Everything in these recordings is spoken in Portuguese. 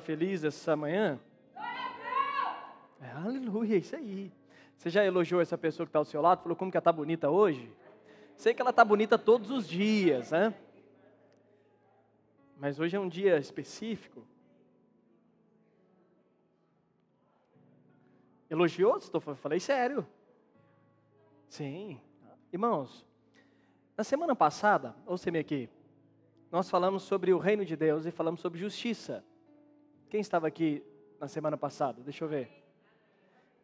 feliz essa manhã? É, aleluia, isso aí. Você já elogiou essa pessoa que está ao seu lado? Falou como que ela está bonita hoje? Sei que ela está bonita todos os dias, né? Mas hoje é um dia específico. Elogiou? Estou falei sério. Sim. Irmãos, na semana passada, ouça-me aqui, nós falamos sobre o reino de Deus e falamos sobre justiça. Quem estava aqui na semana passada? Deixa eu ver.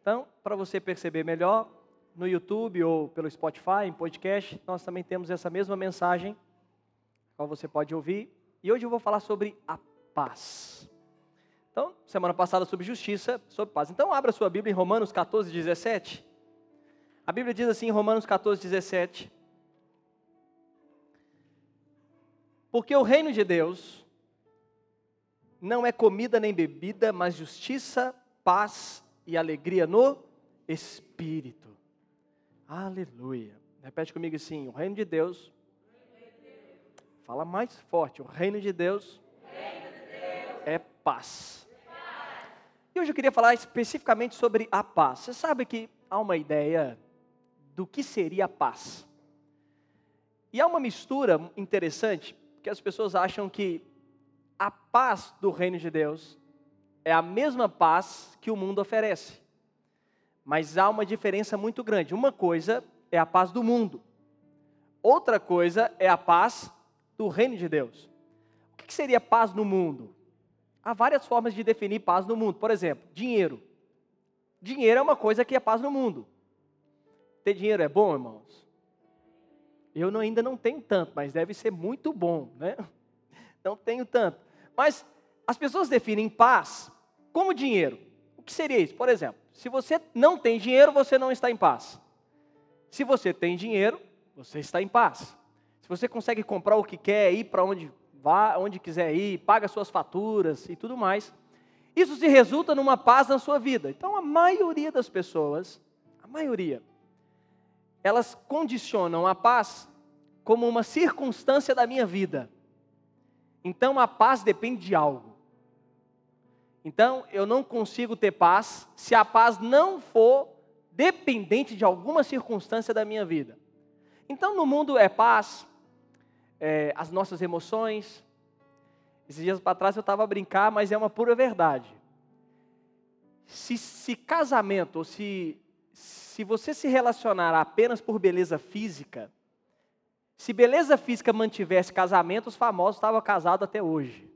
Então, para você perceber melhor, no YouTube ou pelo Spotify, em podcast, nós também temos essa mesma mensagem, qual você pode ouvir. E hoje eu vou falar sobre a paz. Então, semana passada sobre justiça, sobre paz. Então, abra sua Bíblia em Romanos 14, 17. A Bíblia diz assim em Romanos 14, 17. Porque o reino de Deus não é comida nem bebida, mas justiça, paz e alegria no Espírito. Aleluia. Repete comigo assim: o reino de Deus. Fala mais forte: o reino de Deus, reino de Deus é paz. E hoje eu queria falar especificamente sobre a paz. Você sabe que há uma ideia do que seria a paz. E há uma mistura interessante, porque as pessoas acham que a paz do reino de Deus é a mesma paz que o mundo oferece. Mas há uma diferença muito grande. Uma coisa é a paz do mundo, outra coisa é a paz do reino de Deus. O que seria paz no mundo? Há várias formas de definir paz no mundo. Por exemplo, dinheiro. Dinheiro é uma coisa que é paz no mundo. Ter dinheiro é bom, irmãos? Eu ainda não tenho tanto, mas deve ser muito bom, né? Não tenho tanto. Mas as pessoas definem paz como dinheiro. O que seria isso? Por exemplo, se você não tem dinheiro, você não está em paz. Se você tem dinheiro, você está em paz. Se você consegue comprar o que quer, ir para onde vá onde quiser ir, paga suas faturas e tudo mais. Isso se resulta numa paz na sua vida. Então, a maioria das pessoas, a maioria, elas condicionam a paz como uma circunstância da minha vida. Então, a paz depende de algo. Então, eu não consigo ter paz se a paz não for dependente de alguma circunstância da minha vida. Então, no mundo é paz, é, as nossas emoções. Esses dias para trás eu estava a brincar, mas é uma pura verdade. Se, se casamento, ou se, se você se relacionar apenas por beleza física, se beleza física mantivesse casamento, os famosos estavam casados até hoje.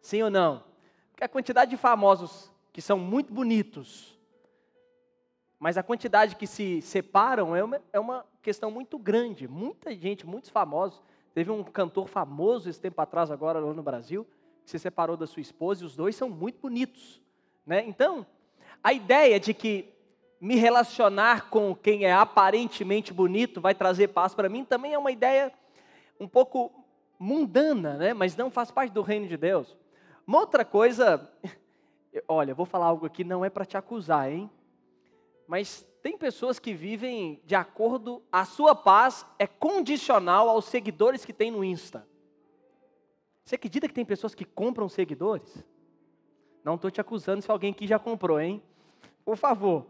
Sim ou não? Porque a quantidade de famosos que são muito bonitos, mas a quantidade que se separam é uma, é uma questão muito grande. Muita gente, muitos famosos. Teve um cantor famoso esse tempo atrás, agora lá no Brasil, que se separou da sua esposa e os dois são muito bonitos. Né? Então, a ideia de que me relacionar com quem é aparentemente bonito vai trazer paz para mim também é uma ideia um pouco mundana, né? mas não faz parte do reino de Deus. Uma outra coisa, olha, vou falar algo aqui, não é para te acusar, hein? Mas tem pessoas que vivem de acordo, a sua paz é condicional aos seguidores que tem no Insta. Você acredita que tem pessoas que compram seguidores? Não estou te acusando se alguém aqui já comprou, hein? Por favor.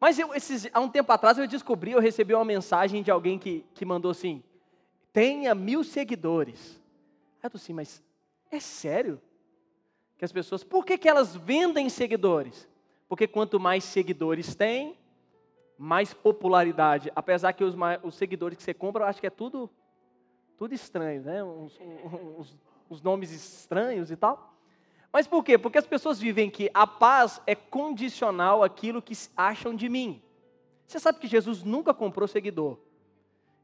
Mas eu, esses, há um tempo atrás eu descobri, eu recebi uma mensagem de alguém que, que mandou assim: tenha mil seguidores. Aí eu tô assim, mas é sério? Que as pessoas, por que, que elas vendem seguidores? Porque quanto mais seguidores tem, mais popularidade. Apesar que os, os, seguidores que você compra, eu acho que é tudo, tudo estranho, né? Uns, uns, uns nomes estranhos e tal. Mas por quê? Porque as pessoas vivem que a paz é condicional àquilo que acham de mim. Você sabe que Jesus nunca comprou seguidor.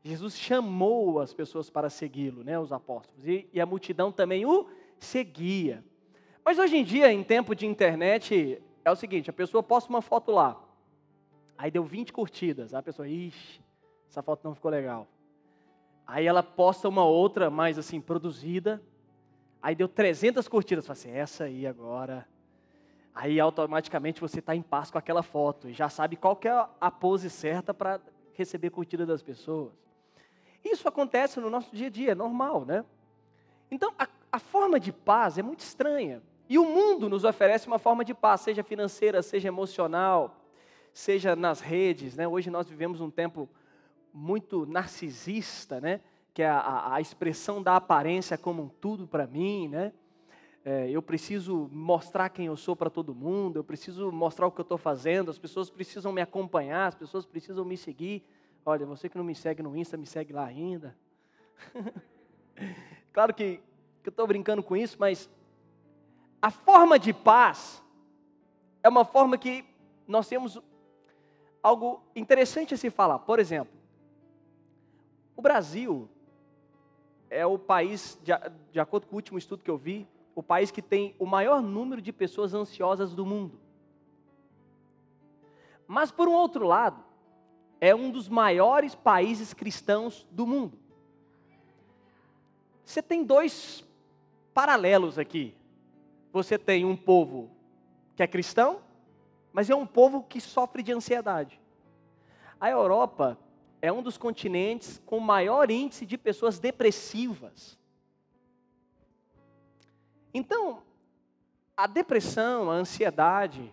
Jesus chamou as pessoas para segui-lo, né, os apóstolos. E, e, a multidão também o seguia. Mas hoje em dia, em tempo de internet, é o seguinte: a pessoa posta uma foto lá. Aí deu 20 curtidas. A pessoa, ixi, essa foto não ficou legal. Aí ela posta uma outra mais assim, produzida. Aí deu 300 curtidas. Fala assim, essa aí agora. Aí automaticamente você está em paz com aquela foto. E já sabe qual que é a pose certa para receber curtida das pessoas. Isso acontece no nosso dia a dia, é normal, né? Então, a, a forma de paz é muito estranha. E o mundo nos oferece uma forma de paz, seja financeira, seja emocional, seja nas redes. Né? Hoje nós vivemos um tempo muito narcisista, né? Que é a, a expressão da aparência como um tudo para mim. Né? É, eu preciso mostrar quem eu sou para todo mundo, eu preciso mostrar o que eu estou fazendo, as pessoas precisam me acompanhar, as pessoas precisam me seguir. Olha, você que não me segue no Insta, me segue lá ainda. claro que, que eu estou brincando com isso, mas a forma de paz é uma forma que nós temos algo interessante a se falar. Por exemplo, o Brasil é o país, de, de acordo com o último estudo que eu vi, o país que tem o maior número de pessoas ansiosas do mundo. Mas, por um outro lado, é um dos maiores países cristãos do mundo. Você tem dois paralelos aqui você tem um povo que é cristão, mas é um povo que sofre de ansiedade. A Europa é um dos continentes com maior índice de pessoas depressivas. Então, a depressão, a ansiedade,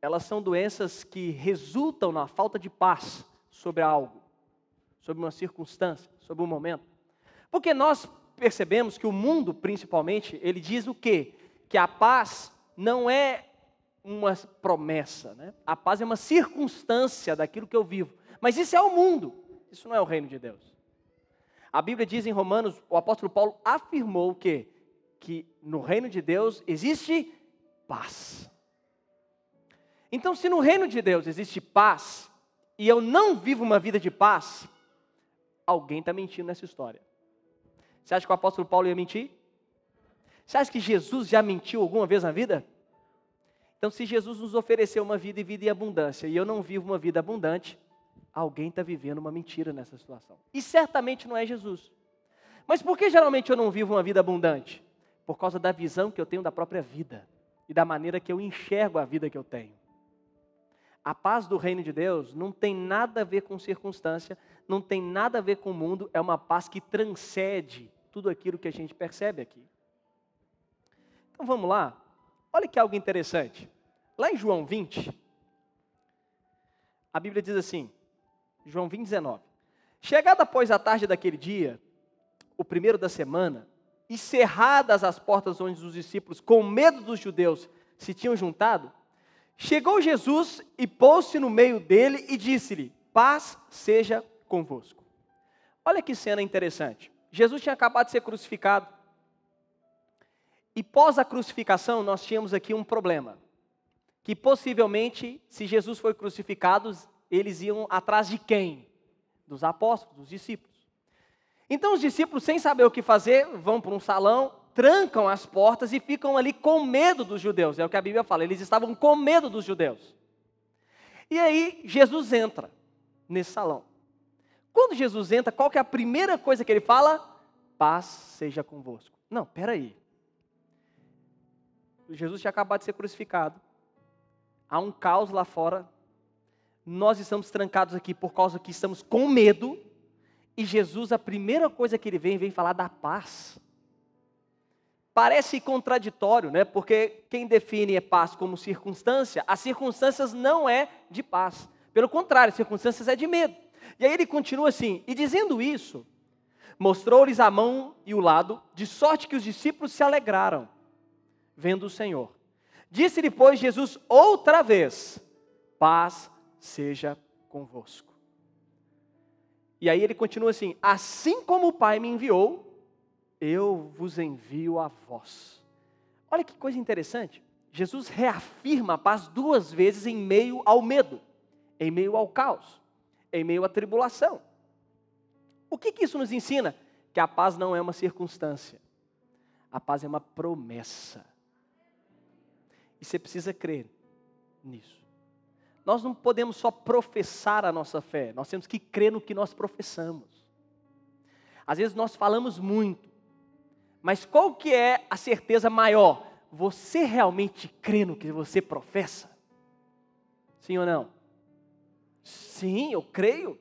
elas são doenças que resultam na falta de paz sobre algo, sobre uma circunstância, sobre um momento. Porque nós percebemos que o mundo, principalmente, ele diz o quê? que a paz não é uma promessa, né? a paz é uma circunstância daquilo que eu vivo. Mas isso é o mundo, isso não é o reino de Deus. A Bíblia diz em Romanos, o apóstolo Paulo afirmou que, que no reino de Deus existe paz. Então, se no reino de Deus existe paz, e eu não vivo uma vida de paz, alguém está mentindo nessa história. Você acha que o apóstolo Paulo ia mentir? Você acha que Jesus já mentiu alguma vez na vida? Então, se Jesus nos ofereceu uma vida e vida em abundância, e eu não vivo uma vida abundante, alguém está vivendo uma mentira nessa situação. E certamente não é Jesus. Mas por que geralmente eu não vivo uma vida abundante? Por causa da visão que eu tenho da própria vida e da maneira que eu enxergo a vida que eu tenho. A paz do reino de Deus não tem nada a ver com circunstância, não tem nada a ver com o mundo, é uma paz que transcende tudo aquilo que a gente percebe aqui. Então vamos lá. Olha que algo interessante. Lá em João 20, a Bíblia diz assim, João 20, 19. Chegada após a tarde daquele dia, o primeiro da semana, e cerradas as portas onde os discípulos, com medo dos judeus, se tinham juntado, chegou Jesus e pôs-se no meio dele e disse-lhe: Paz seja convosco. Olha que cena interessante. Jesus tinha acabado de ser crucificado. E pós a crucificação, nós tínhamos aqui um problema. Que possivelmente, se Jesus foi crucificado, eles iam atrás de quem? Dos apóstolos, dos discípulos. Então os discípulos, sem saber o que fazer, vão para um salão, trancam as portas e ficam ali com medo dos judeus. É o que a Bíblia fala, eles estavam com medo dos judeus. E aí Jesus entra nesse salão. Quando Jesus entra, qual que é a primeira coisa que ele fala? Paz seja convosco. Não, peraí. Jesus tinha acabado de ser crucificado. Há um caos lá fora. Nós estamos trancados aqui por causa que estamos com medo. E Jesus, a primeira coisa que ele vem, vem falar da paz. Parece contraditório, né? Porque quem define a paz como circunstância, as circunstâncias não é de paz. Pelo contrário, as circunstâncias é de medo. E aí ele continua assim: e dizendo isso, mostrou-lhes a mão e o lado, de sorte que os discípulos se alegraram vendo o Senhor. Disse depois Jesus outra vez: Paz seja convosco. E aí ele continua assim: Assim como o Pai me enviou, eu vos envio a vós. Olha que coisa interessante. Jesus reafirma a paz duas vezes em meio ao medo, em meio ao caos, em meio à tribulação. O que, que isso nos ensina? Que a paz não é uma circunstância, a paz é uma promessa. E você precisa crer nisso. Nós não podemos só professar a nossa fé, nós temos que crer no que nós professamos. Às vezes nós falamos muito, mas qual que é a certeza maior? Você realmente crê no que você professa? Sim ou não? Sim, eu creio.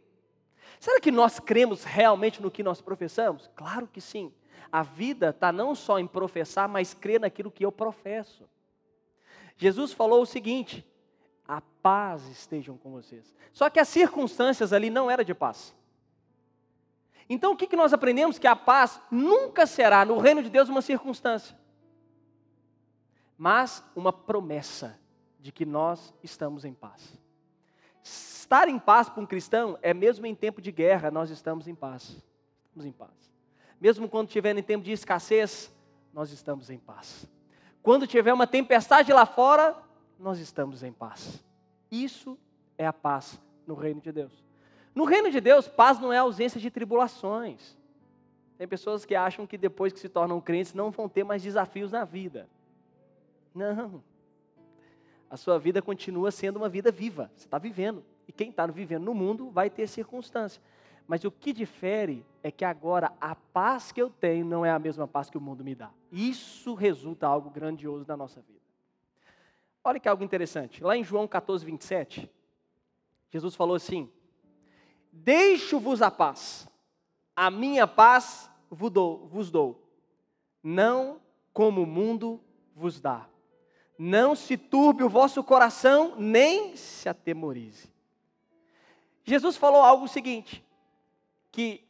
Será que nós cremos realmente no que nós professamos? Claro que sim. A vida está não só em professar, mas crer naquilo que eu professo. Jesus falou o seguinte: a paz estejam com vocês. Só que as circunstâncias ali não eram de paz. Então o que, que nós aprendemos? Que a paz nunca será no reino de Deus uma circunstância, mas uma promessa de que nós estamos em paz. Estar em paz para um cristão é mesmo em tempo de guerra, nós estamos em paz. Estamos em paz. Mesmo quando estiver em tempo de escassez, nós estamos em paz. Quando tiver uma tempestade lá fora, nós estamos em paz. Isso é a paz no reino de Deus. No reino de Deus, paz não é ausência de tribulações. Tem pessoas que acham que depois que se tornam crentes não vão ter mais desafios na vida. Não. A sua vida continua sendo uma vida viva. Você está vivendo. E quem está vivendo no mundo vai ter circunstância. Mas o que difere é que agora a paz que eu tenho não é a mesma paz que o mundo me dá. Isso resulta algo grandioso na nossa vida. Olha que algo interessante. Lá em João 14, 27, Jesus falou assim: Deixo-vos a paz, a minha paz vos dou, vos dou, não como o mundo vos dá. Não se turbe o vosso coração, nem se atemorize. Jesus falou algo seguinte: que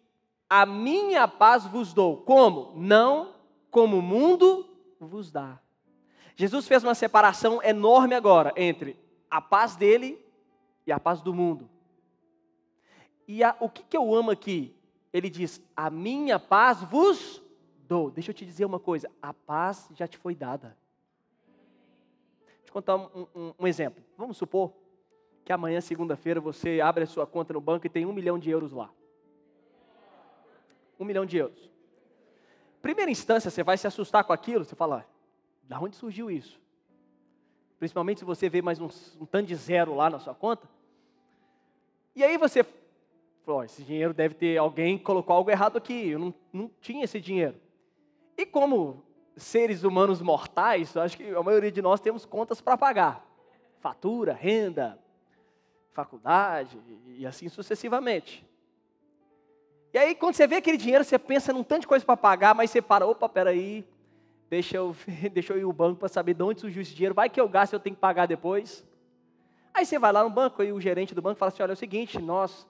a minha paz vos dou, como? Não como o mundo vos dá. Jesus fez uma separação enorme agora entre a paz dele e a paz do mundo. E a, o que, que eu amo aqui? Ele diz: A minha paz vos dou. Deixa eu te dizer uma coisa: a paz já te foi dada. Deixa eu contar um, um, um exemplo. Vamos supor que amanhã, segunda-feira, você abre a sua conta no banco e tem um milhão de euros lá. Um milhão de euros. Primeira instância, você vai se assustar com aquilo, você fala: da onde surgiu isso? Principalmente se você vê mais um, um tanto de zero lá na sua conta. E aí você Falou, esse dinheiro deve ter, alguém colocou algo errado aqui, eu não, não tinha esse dinheiro. E como seres humanos mortais, acho que a maioria de nós temos contas para pagar. Fatura, renda, faculdade e assim sucessivamente. E aí, quando você vê aquele dinheiro, você pensa num tanto de coisa para pagar, mas você para, opa, peraí, deixa eu, deixa eu ir ao banco para saber de onde surgiu esse dinheiro, vai que eu gasto e eu tenho que pagar depois. Aí você vai lá no banco e o gerente do banco fala assim, olha, é o seguinte, nós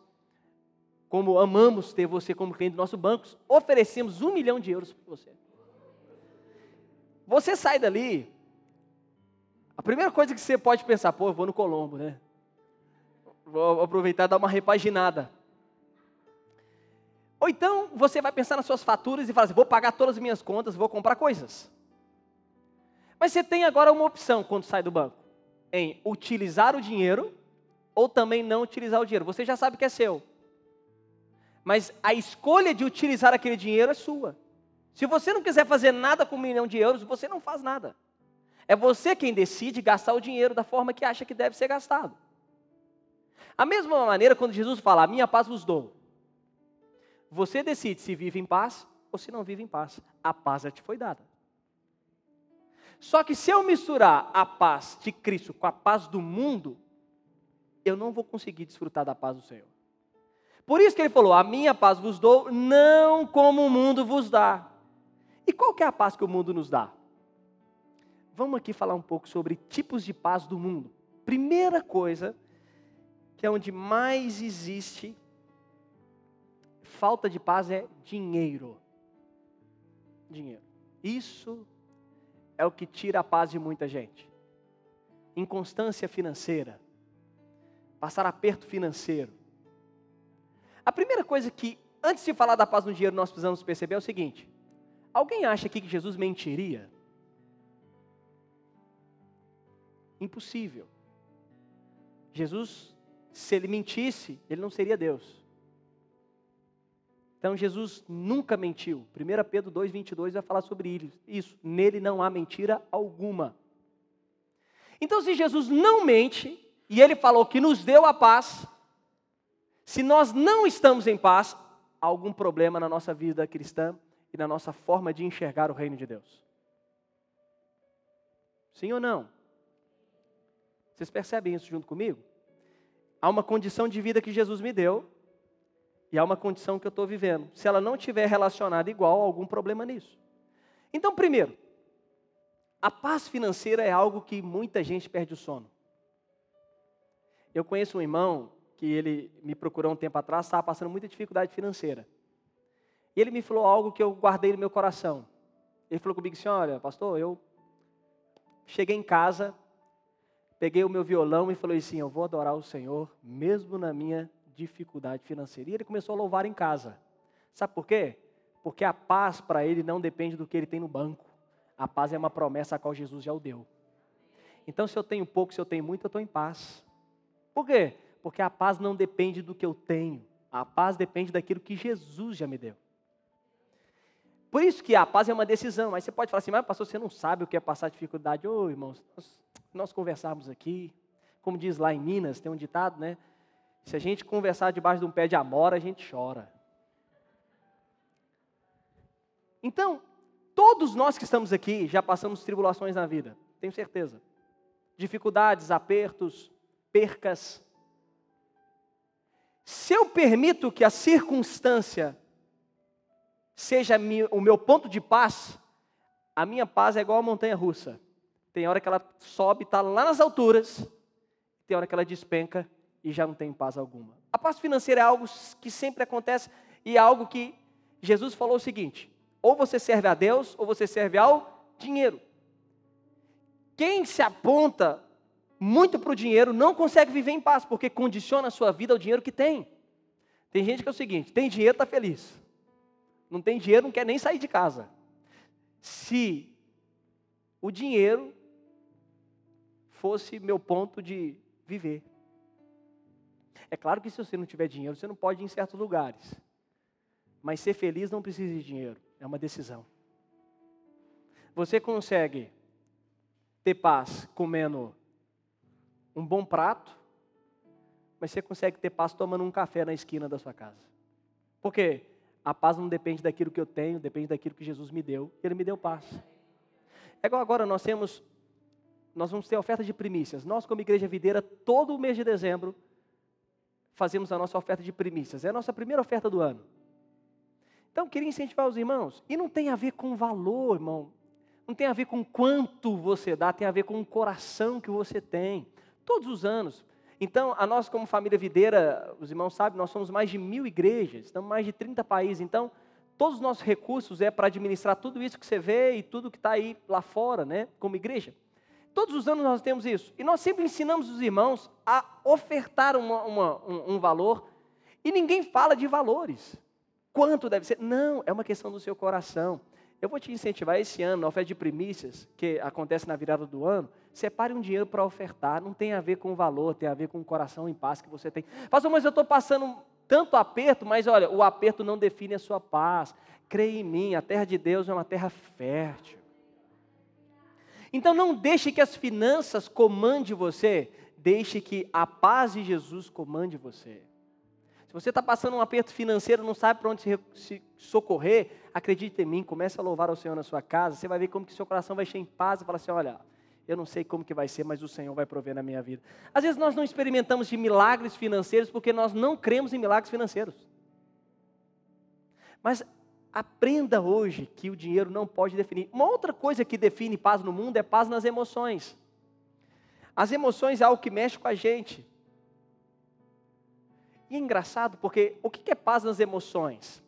como amamos ter você como cliente do nosso banco, oferecemos um milhão de euros para você. Você sai dali, a primeira coisa que você pode pensar, pô, eu vou no Colombo, né? Vou aproveitar e dar uma repaginada. Ou então você vai pensar nas suas faturas e fala assim, vou pagar todas as minhas contas, vou comprar coisas. Mas você tem agora uma opção quando sai do banco, em utilizar o dinheiro ou também não utilizar o dinheiro. Você já sabe que é seu mas a escolha de utilizar aquele dinheiro é sua. Se você não quiser fazer nada com um milhão de euros, você não faz nada. É você quem decide gastar o dinheiro da forma que acha que deve ser gastado. A mesma maneira, quando Jesus fala, a minha paz vos dou, você decide se vive em paz ou se não vive em paz. A paz já te foi dada. Só que se eu misturar a paz de Cristo com a paz do mundo, eu não vou conseguir desfrutar da paz do Senhor. Por isso que ele falou: A minha paz vos dou, não como o mundo vos dá. E qual que é a paz que o mundo nos dá? Vamos aqui falar um pouco sobre tipos de paz do mundo. Primeira coisa, que é onde mais existe falta de paz é dinheiro. Dinheiro. Isso é o que tira a paz de muita gente. Inconstância financeira, passar aperto financeiro, a primeira coisa que, antes de falar da paz no dinheiro, nós precisamos perceber é o seguinte: alguém acha aqui que Jesus mentiria? Impossível. Jesus, se ele mentisse, ele não seria Deus. Então Jesus nunca mentiu. 1 Pedro 2,22 vai falar sobre isso. Nele não há mentira alguma. Então, se Jesus não mente, e ele falou que nos deu a paz, se nós não estamos em paz, há algum problema na nossa vida cristã e na nossa forma de enxergar o reino de Deus. Sim ou não? Vocês percebem isso junto comigo? Há uma condição de vida que Jesus me deu, E há uma condição que eu estou vivendo. Se ela não estiver relacionada igual, há algum problema nisso. Então, primeiro, a paz financeira é algo que muita gente perde o sono. Eu conheço um irmão que ele me procurou um tempo atrás, estava passando muita dificuldade financeira. E ele me falou algo que eu guardei no meu coração. Ele falou comigo assim: Olha, pastor, eu cheguei em casa, peguei o meu violão e falei assim: Eu vou adorar o Senhor, mesmo na minha dificuldade financeira. E ele começou a louvar em casa. Sabe por quê? Porque a paz para ele não depende do que ele tem no banco. A paz é uma promessa a qual Jesus já o deu. Então, se eu tenho pouco, se eu tenho muito, eu estou em paz. Por quê? Porque a paz não depende do que eu tenho. A paz depende daquilo que Jesus já me deu. Por isso que a paz é uma decisão. Mas você pode falar assim, mas pastor, você não sabe o que é passar dificuldade. Ô, oh, irmãos, nós, nós conversamos aqui. Como diz lá em Minas, tem um ditado, né? Se a gente conversar debaixo de um pé de amora, a gente chora. Então, todos nós que estamos aqui já passamos tribulações na vida, tenho certeza. Dificuldades, apertos, percas. Se eu permito que a circunstância seja o meu ponto de paz, a minha paz é igual a montanha russa. Tem hora que ela sobe, está lá nas alturas, tem hora que ela despenca e já não tem paz alguma. A paz financeira é algo que sempre acontece e é algo que Jesus falou o seguinte: ou você serve a Deus ou você serve ao dinheiro. Quem se aponta muito para o dinheiro não consegue viver em paz, porque condiciona a sua vida ao dinheiro que tem. Tem gente que é o seguinte: tem dinheiro, está feliz. Não tem dinheiro, não quer nem sair de casa. Se o dinheiro fosse meu ponto de viver. É claro que se você não tiver dinheiro, você não pode ir em certos lugares. Mas ser feliz não precisa de dinheiro, é uma decisão. Você consegue ter paz comendo um bom prato, mas você consegue ter paz tomando um café na esquina da sua casa. Por quê? A paz não depende daquilo que eu tenho, depende daquilo que Jesus me deu. Ele me deu paz. É igual agora nós temos, nós vamos ter oferta de primícias. Nós, como igreja videira, todo o mês de dezembro, fazemos a nossa oferta de primícias. É a nossa primeira oferta do ano. Então, queria incentivar os irmãos. E não tem a ver com valor, irmão. Não tem a ver com quanto você dá, tem a ver com o coração que você tem. Todos os anos. Então, a nós, como família videira, os irmãos sabem, nós somos mais de mil igrejas, estamos em mais de 30 países. Então, todos os nossos recursos é para administrar tudo isso que você vê e tudo que está aí lá fora, né, como igreja. Todos os anos nós temos isso. E nós sempre ensinamos os irmãos a ofertar uma, uma, um, um valor. E ninguém fala de valores. Quanto deve ser? Não, é uma questão do seu coração. Eu vou te incentivar esse ano, na oferta de primícias, que acontece na virada do ano, separe um dinheiro para ofertar. Não tem a ver com o valor, tem a ver com o coração em paz que você tem. Pastor, mas eu estou passando tanto aperto, mas olha, o aperto não define a sua paz. Creia em mim, a terra de Deus é uma terra fértil. Então não deixe que as finanças comande você, deixe que a paz de Jesus comande você. Se você está passando um aperto financeiro, não sabe para onde se socorrer, acredite em mim, comece a louvar ao Senhor na sua casa, você vai ver como que seu coração vai encher em paz e falar assim, olha, eu não sei como que vai ser, mas o Senhor vai prover na minha vida. Às vezes nós não experimentamos de milagres financeiros porque nós não cremos em milagres financeiros. Mas Aprenda hoje que o dinheiro não pode definir. Uma outra coisa que define paz no mundo é paz nas emoções. As emoções é algo que mexe com a gente. E é engraçado porque o que é paz nas emoções?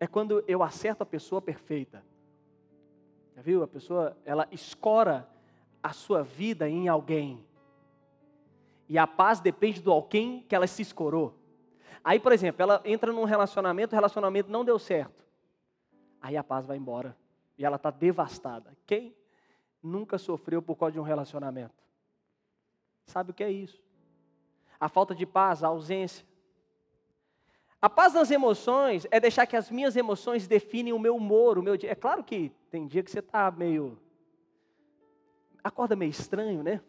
É quando eu acerto a pessoa perfeita. Já viu? A pessoa, ela escora a sua vida em alguém. E a paz depende do alguém que ela se escorou. Aí, por exemplo, ela entra num relacionamento, o relacionamento não deu certo aí a paz vai embora. E ela está devastada. Quem nunca sofreu por causa de um relacionamento? Sabe o que é isso? A falta de paz, a ausência. A paz nas emoções é deixar que as minhas emoções definem o meu humor, o meu dia. É claro que tem dia que você está meio. acorda meio estranho, né?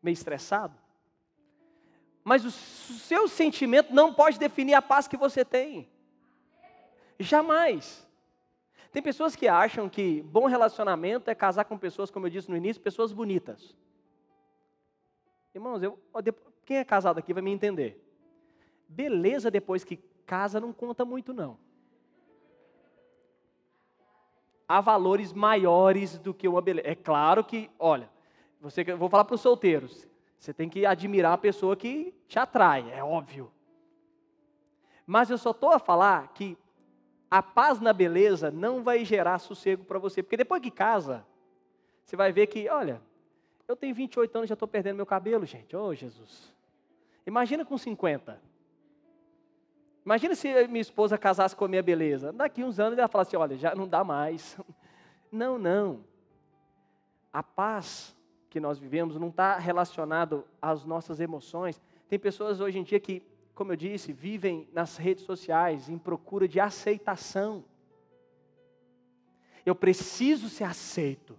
Meio estressado. Mas o seu sentimento não pode definir a paz que você tem. Jamais. Tem pessoas que acham que bom relacionamento é casar com pessoas, como eu disse no início, pessoas bonitas. Irmãos, eu, quem é casado aqui vai me entender. Beleza depois que casa não conta muito, não. Há valores maiores do que uma beleza. É claro que, olha, você, vou falar para os solteiros. Você tem que admirar a pessoa que te atrai, é óbvio. Mas eu só estou a falar que a paz na beleza não vai gerar sossego para você. Porque depois que casa, você vai ver que, olha, eu tenho 28 anos e já estou perdendo meu cabelo, gente. Oh, Jesus. Imagina com 50. Imagina se minha esposa casasse com a minha beleza. Daqui uns anos ela fala assim: olha, já não dá mais. Não, não. A paz que nós vivemos não está relacionado às nossas emoções. Tem pessoas hoje em dia que, como eu disse, vivem nas redes sociais em procura de aceitação. Eu preciso ser aceito.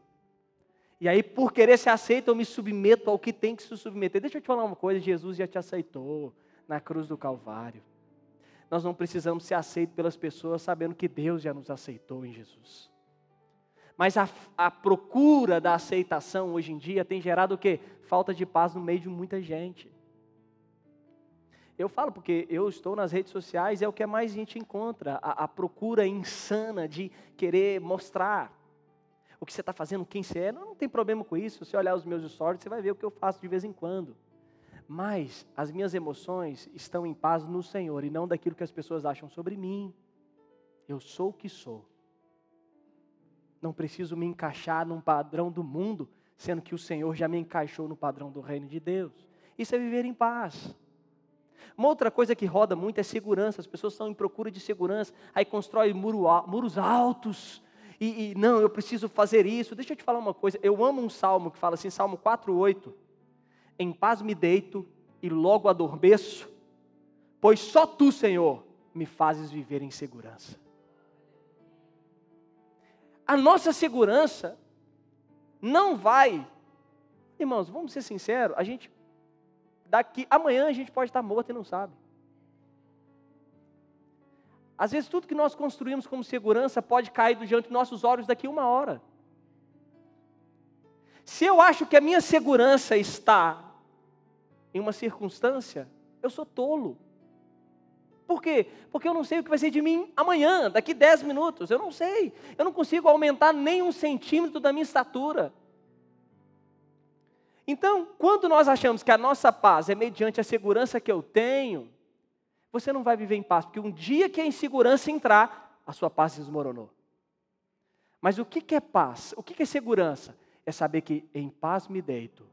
E aí, por querer ser aceito, eu me submeto ao que tem que se submeter. Deixa eu te falar uma coisa: Jesus já te aceitou na cruz do Calvário. Nós não precisamos ser aceitos pelas pessoas sabendo que Deus já nos aceitou em Jesus. Mas a, a, procura da aceitação hoje em dia tem gerado o quê? Falta de paz no meio de muita gente. Eu falo porque eu estou nas redes sociais, é o que mais a gente encontra, a, a procura insana de querer mostrar o que você está fazendo, quem você é. Não, não tem problema com isso. Se olhar os meus stories, você vai ver o que eu faço de vez em quando mas as minhas emoções estão em paz no Senhor e não daquilo que as pessoas acham sobre mim. Eu sou o que sou. Não preciso me encaixar num padrão do mundo, sendo que o Senhor já me encaixou no padrão do reino de Deus. Isso é viver em paz. Uma outra coisa que roda muito é segurança. As pessoas estão em procura de segurança, aí constrói muro, muros altos. E, e não, eu preciso fazer isso. Deixa eu te falar uma coisa. Eu amo um salmo que fala assim, Salmo 4:8 em paz me deito e logo adormeço, pois só tu, Senhor, me fazes viver em segurança. A nossa segurança não vai, irmãos, vamos ser sinceros, a gente, daqui, amanhã a gente pode estar morto e não sabe. Às vezes tudo que nós construímos como segurança pode cair diante dos nossos olhos daqui uma hora. Se eu acho que a minha segurança está em uma circunstância, eu sou tolo. Por quê? Porque eu não sei o que vai ser de mim amanhã, daqui 10 minutos. Eu não sei. Eu não consigo aumentar nem um centímetro da minha estatura. Então, quando nós achamos que a nossa paz é mediante a segurança que eu tenho, você não vai viver em paz, porque um dia que a insegurança entrar, a sua paz desmoronou. Mas o que é paz? O que é segurança? É saber que em paz me deito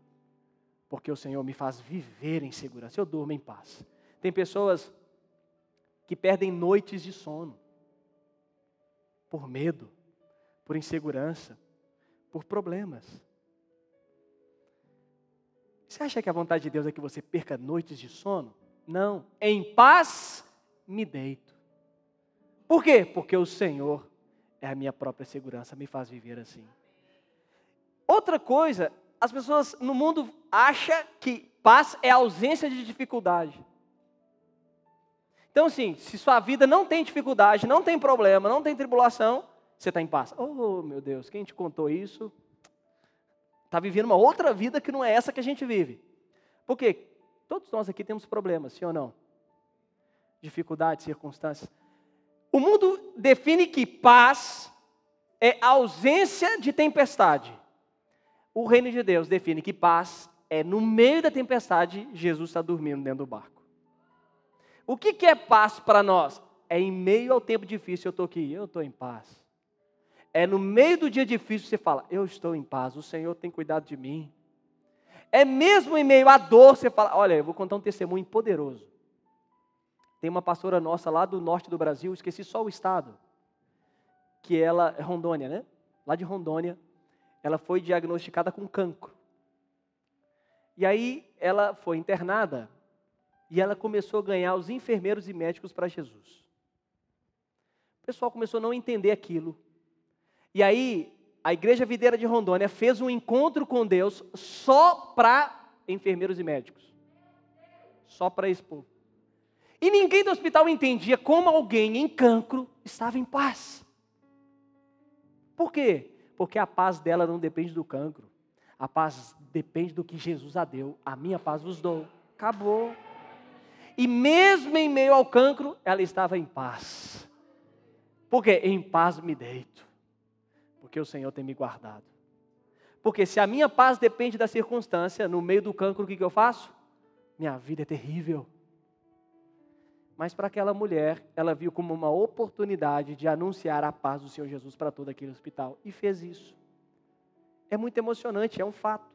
porque o Senhor me faz viver em segurança. Eu durmo em paz. Tem pessoas que perdem noites de sono por medo, por insegurança, por problemas. Você acha que a vontade de Deus é que você perca noites de sono? Não. Em paz me deito. Por quê? Porque o Senhor é a minha própria segurança, me faz viver assim. Outra coisa as pessoas no mundo acham que paz é ausência de dificuldade. Então, assim, se sua vida não tem dificuldade, não tem problema, não tem tribulação, você está em paz. Oh, meu Deus, quem te contou isso? Está vivendo uma outra vida que não é essa que a gente vive. Por quê? Todos nós aqui temos problemas, sim ou não? Dificuldades, circunstâncias. O mundo define que paz é ausência de tempestade. O reino de Deus define que paz é no meio da tempestade, Jesus está dormindo dentro do barco. O que, que é paz para nós? É em meio ao tempo difícil, eu estou aqui, eu estou em paz. É no meio do dia difícil você fala, eu estou em paz, o Senhor tem cuidado de mim. É mesmo em meio à dor, você fala, olha, eu vou contar um testemunho poderoso. Tem uma pastora nossa lá do norte do Brasil, esqueci só o estado, que ela é Rondônia, né? Lá de Rondônia, ela foi diagnosticada com cancro. E aí ela foi internada e ela começou a ganhar os enfermeiros e médicos para Jesus. O pessoal começou a não entender aquilo. E aí a Igreja Videira de Rondônia fez um encontro com Deus só para enfermeiros e médicos. Só para esse povo. E ninguém do hospital entendia como alguém em cancro estava em paz. Por quê? Porque a paz dela não depende do cancro. A paz depende do que Jesus a deu. A minha paz vos dou. Acabou. e mesmo em meio ao cancro, ela estava em paz. Porque em paz me deito, porque o Senhor tem me guardado. Porque se a minha paz depende da circunstância, no meio do cancro, o que, eu faço? Minha vida é terrível. Mas para aquela mulher, ela viu como uma oportunidade de anunciar a paz do Senhor Jesus para todo aquele hospital. E fez isso. É muito emocionante, é um fato.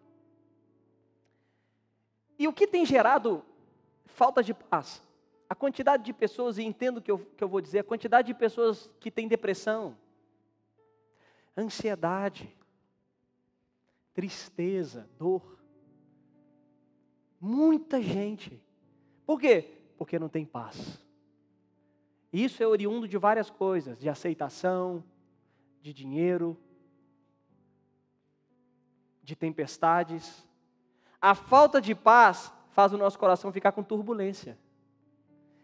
E o que tem gerado falta de paz. A quantidade de pessoas, e entendo o que eu, que eu vou dizer, a quantidade de pessoas que têm depressão, ansiedade, tristeza, dor. Muita gente. Por quê? Porque não tem paz. Isso é oriundo de várias coisas, de aceitação, de dinheiro, de tempestades. A falta de paz faz o nosso coração ficar com turbulência.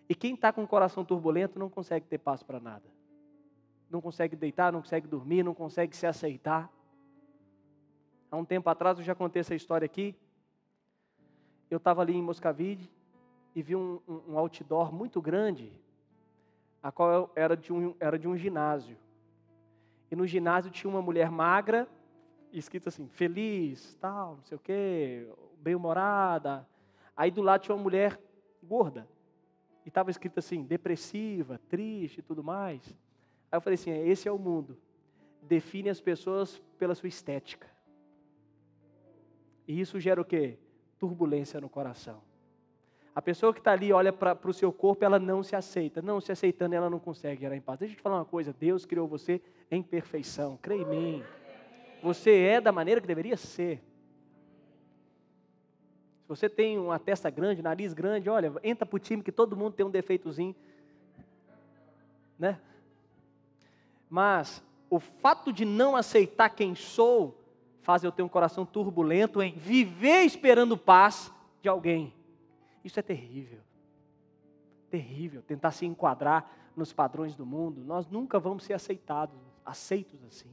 E quem está com o coração turbulento não consegue ter paz para nada. Não consegue deitar, não consegue dormir, não consegue se aceitar. Há um tempo atrás, eu já contei essa história aqui. Eu estava ali em Moscavide e vi um, um, um, outdoor muito grande, a qual era de, um, era de um ginásio. E no ginásio tinha uma mulher magra, escrito assim, feliz, tal, não sei o quê, bem-humorada, Aí do lado tinha uma mulher gorda. E estava escrito assim, depressiva, triste e tudo mais. Aí eu falei assim: esse é o mundo. Define as pessoas pela sua estética. E isso gera o quê? Turbulência no coração. A pessoa que está ali olha para o seu corpo, ela não se aceita. Não se aceitando, ela não consegue gerar em paz. Deixa eu te falar uma coisa: Deus criou você em perfeição. Creia em mim. Você é da maneira que deveria ser você tem uma testa grande, nariz grande, olha, entra para o time que todo mundo tem um defeitozinho. Né? Mas o fato de não aceitar quem sou faz eu ter um coração turbulento em viver esperando paz de alguém. Isso é terrível. Terrível. Tentar se enquadrar nos padrões do mundo. Nós nunca vamos ser aceitados, aceitos assim.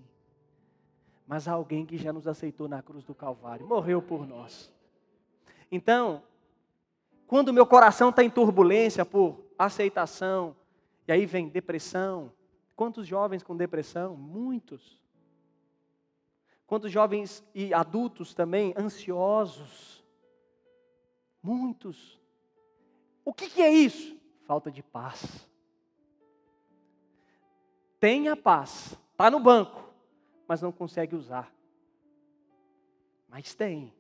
Mas há alguém que já nos aceitou na cruz do Calvário, morreu por nós. Então, quando meu coração está em turbulência por aceitação, e aí vem depressão. Quantos jovens com depressão? Muitos. Quantos jovens e adultos também ansiosos? Muitos. O que, que é isso? Falta de paz. Tem a paz, está no banco, mas não consegue usar. Mas tem,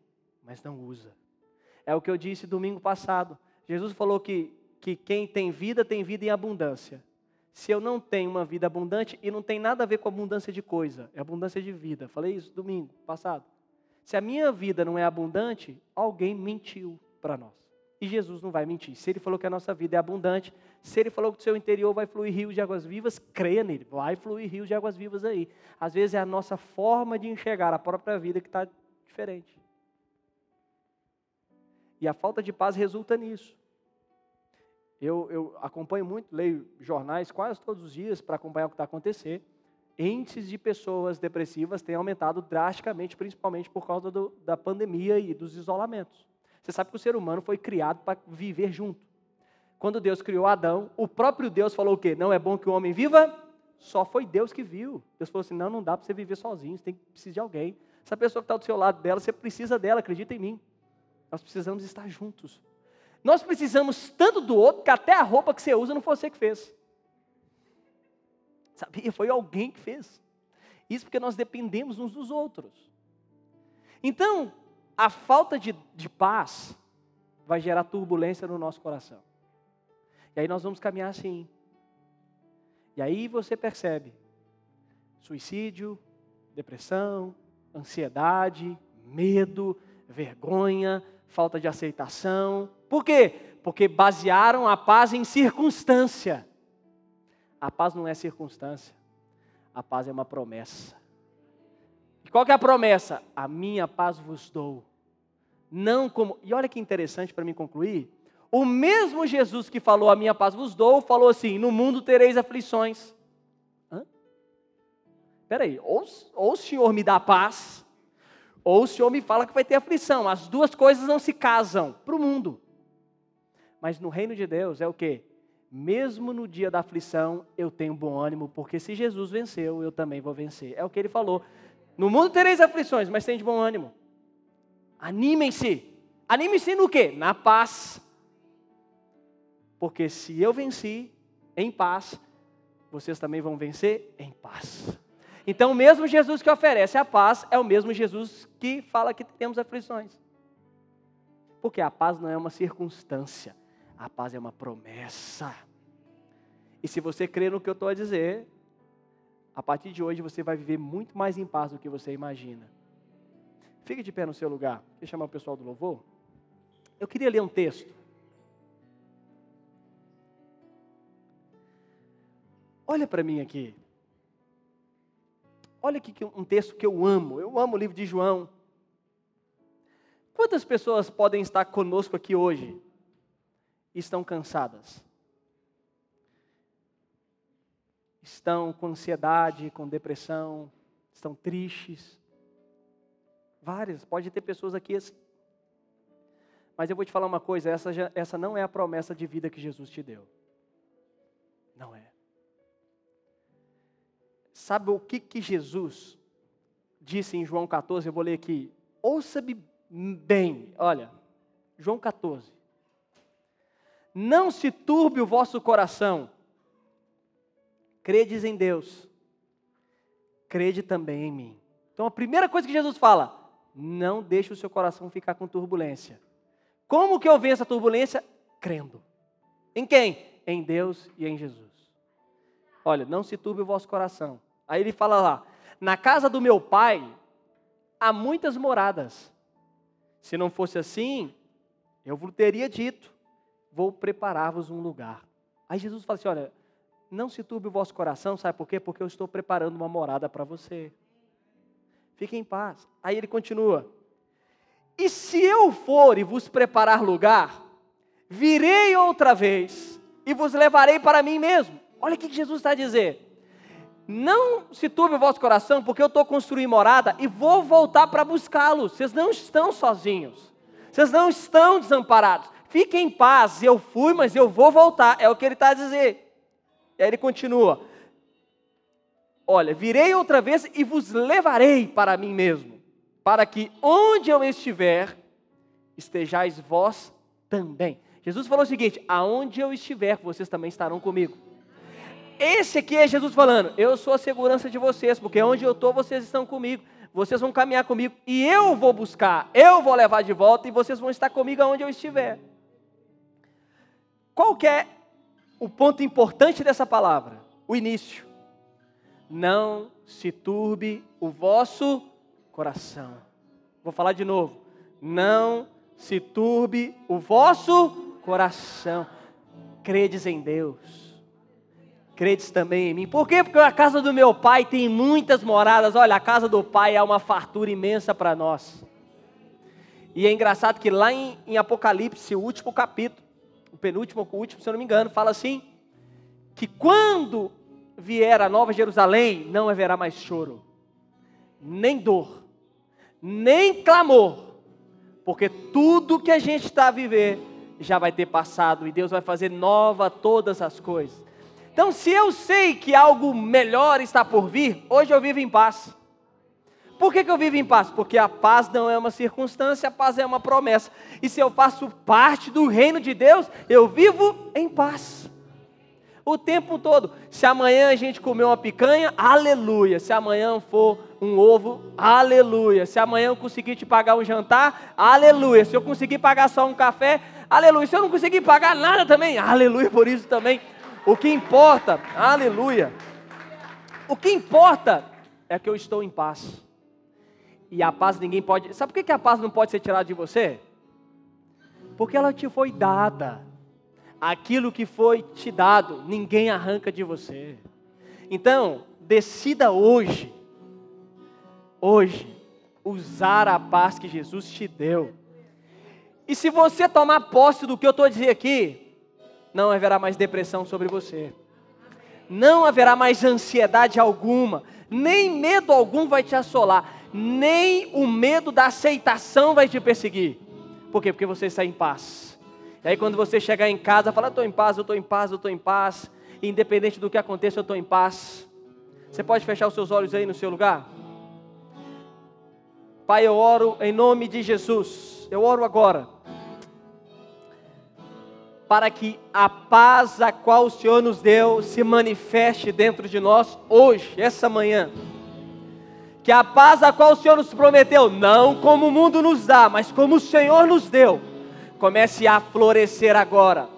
mas não usa. É o que eu disse domingo passado. Jesus falou que, que quem tem vida tem vida em abundância. Se eu não tenho uma vida abundante, e não tem nada a ver com abundância de coisa, é abundância de vida. Falei isso domingo passado. Se a minha vida não é abundante, alguém mentiu para nós. E Jesus não vai mentir. Se ele falou que a nossa vida é abundante, se ele falou que do seu interior vai fluir rios de águas vivas, creia nele, vai fluir rios de águas vivas aí. Às vezes é a nossa forma de enxergar a própria vida que está diferente. E a falta de paz resulta nisso. Eu, eu acompanho muito, leio jornais quase todos os dias para acompanhar o que está acontecendo. Índices de pessoas depressivas têm aumentado drasticamente, principalmente por causa do, da pandemia e dos isolamentos. Você sabe que o ser humano foi criado para viver junto. Quando Deus criou Adão, o próprio Deus falou o quê? Não é bom que o homem viva? Só foi Deus que viu. Deus falou assim: não, não dá para você viver sozinho, você tem que precisar de alguém. Essa pessoa que está do seu lado dela, você precisa dela, acredita em mim. Nós precisamos estar juntos. Nós precisamos tanto do outro que até a roupa que você usa não foi você que fez. Sabia? Foi alguém que fez. Isso porque nós dependemos uns dos outros. Então, a falta de, de paz vai gerar turbulência no nosso coração. E aí nós vamos caminhar assim. E aí você percebe suicídio, depressão, ansiedade, medo, vergonha, falta de aceitação. Por quê? Porque basearam a paz em circunstância. A paz não é circunstância. A paz é uma promessa. E qual que é a promessa? A minha paz vos dou. Não como. E olha que interessante para mim concluir. O mesmo Jesus que falou a minha paz vos dou, falou assim: no mundo tereis aflições. Espera aí, ou, ou o Senhor me dá paz, ou o Senhor me fala que vai ter aflição. As duas coisas não se casam para o mundo. Mas no reino de Deus é o quê? Mesmo no dia da aflição, eu tenho bom ânimo, porque se Jesus venceu, eu também vou vencer. É o que ele falou. No mundo tereis aflições, mas tem de bom ânimo. Animem-se. Animem-se no quê? Na paz. Porque se eu venci em paz, vocês também vão vencer em paz. Então, o mesmo Jesus que oferece a paz é o mesmo Jesus que fala que temos aflições. Porque a paz não é uma circunstância, a paz é uma promessa. E se você crer no que eu estou a dizer, a partir de hoje você vai viver muito mais em paz do que você imagina. Fique de pé no seu lugar. Deixa eu chamar o pessoal do louvor. Eu queria ler um texto. Olha para mim aqui. Olha aqui um texto que eu amo. Eu amo o livro de João. Quantas pessoas podem estar conosco aqui hoje e estão cansadas? Estão com ansiedade, com depressão, estão tristes. Várias, pode ter pessoas aqui assim. Mas eu vou te falar uma coisa: essa, já, essa não é a promessa de vida que Jesus te deu. Não é. Sabe o que, que Jesus disse em João 14? Eu vou ler aqui. Ouça-me bem, olha, João 14. Não se turbe o vosso coração, credes em Deus, crede também em mim. Então a primeira coisa que Jesus fala, não deixe o seu coração ficar com turbulência. Como que eu venço a turbulência? Crendo. Em quem? Em Deus e em Jesus. Olha, não se turbe o vosso coração. Aí ele fala lá: na casa do meu pai há muitas moradas. Se não fosse assim, eu vos teria dito: vou preparar-vos um lugar. Aí Jesus fala assim: olha, não se turbe o vosso coração, sabe por quê? Porque eu estou preparando uma morada para você. Fique em paz. Aí ele continua: E se eu for e vos preparar lugar, virei outra vez e vos levarei para mim mesmo. Olha o que Jesus está dizer. Não se turbe o vosso coração, porque eu estou construindo morada e vou voltar para buscá-los. Vocês não estão sozinhos. Vocês não estão desamparados. Fiquem em paz. Eu fui, mas eu vou voltar. É o que ele está a dizer. E aí ele continua: Olha, virei outra vez e vos levarei para mim mesmo, para que onde eu estiver, estejais vós também. Jesus falou o seguinte: aonde eu estiver, vocês também estarão comigo. Esse aqui é Jesus falando: Eu sou a segurança de vocês, porque onde eu estou, vocês estão comigo. Vocês vão caminhar comigo e eu vou buscar, eu vou levar de volta e vocês vão estar comigo aonde eu estiver. Qual que é o ponto importante dessa palavra? O início. Não se turbe o vosso coração. Vou falar de novo. Não se turbe o vosso coração. Credes em Deus credes também em mim. Por quê? Porque a casa do meu pai tem muitas moradas. Olha, a casa do pai é uma fartura imensa para nós. E é engraçado que lá em, em, Apocalipse, o último capítulo, o penúltimo, o último, se eu não me engano, fala assim: que quando vier a nova Jerusalém, não haverá mais choro, nem dor, nem clamor, porque tudo que a gente está a viver já vai ter passado e Deus vai fazer nova todas as coisas. Então, se eu sei que algo melhor está por vir, hoje eu vivo em paz. Por que, que eu vivo em paz? Porque a paz não é uma circunstância, a paz é uma promessa. E se eu faço parte do reino de Deus, eu vivo em paz. O tempo todo. Se amanhã a gente comer uma picanha, aleluia. Se amanhã for um ovo, aleluia. Se amanhã eu conseguir te pagar um jantar, aleluia. Se eu conseguir pagar só um café, aleluia. Se eu não conseguir pagar nada também, aleluia por isso também. O que importa, aleluia. O que importa é que eu estou em paz. E a paz ninguém pode. Sabe por que a paz não pode ser tirada de você? Porque ela te foi dada. Aquilo que foi te dado, ninguém arranca de você. Então, decida hoje, hoje, usar a paz que Jesus te deu. E se você tomar posse do que eu estou dizendo aqui, não haverá mais depressão sobre você. Não haverá mais ansiedade alguma, nem medo algum vai te assolar, nem o medo da aceitação vai te perseguir. Por quê? Porque você está em paz. E aí quando você chegar em casa, fala, estou em paz, eu estou em paz, eu estou em paz. Independente do que aconteça, eu estou em paz. Você pode fechar os seus olhos aí no seu lugar? Pai, eu oro em nome de Jesus. Eu oro agora. Para que a paz a qual o Senhor nos deu se manifeste dentro de nós hoje, essa manhã. Que a paz a qual o Senhor nos prometeu, não como o mundo nos dá, mas como o Senhor nos deu, comece a florescer agora.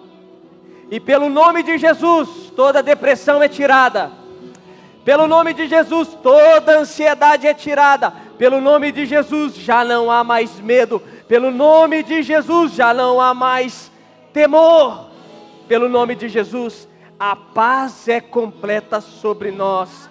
E pelo nome de Jesus, toda depressão é tirada. Pelo nome de Jesus, toda ansiedade é tirada pelo nome de Jesus já não há mais medo. Pelo nome de Jesus já não há mais temor. Pelo nome de Jesus, a paz é completa sobre nós.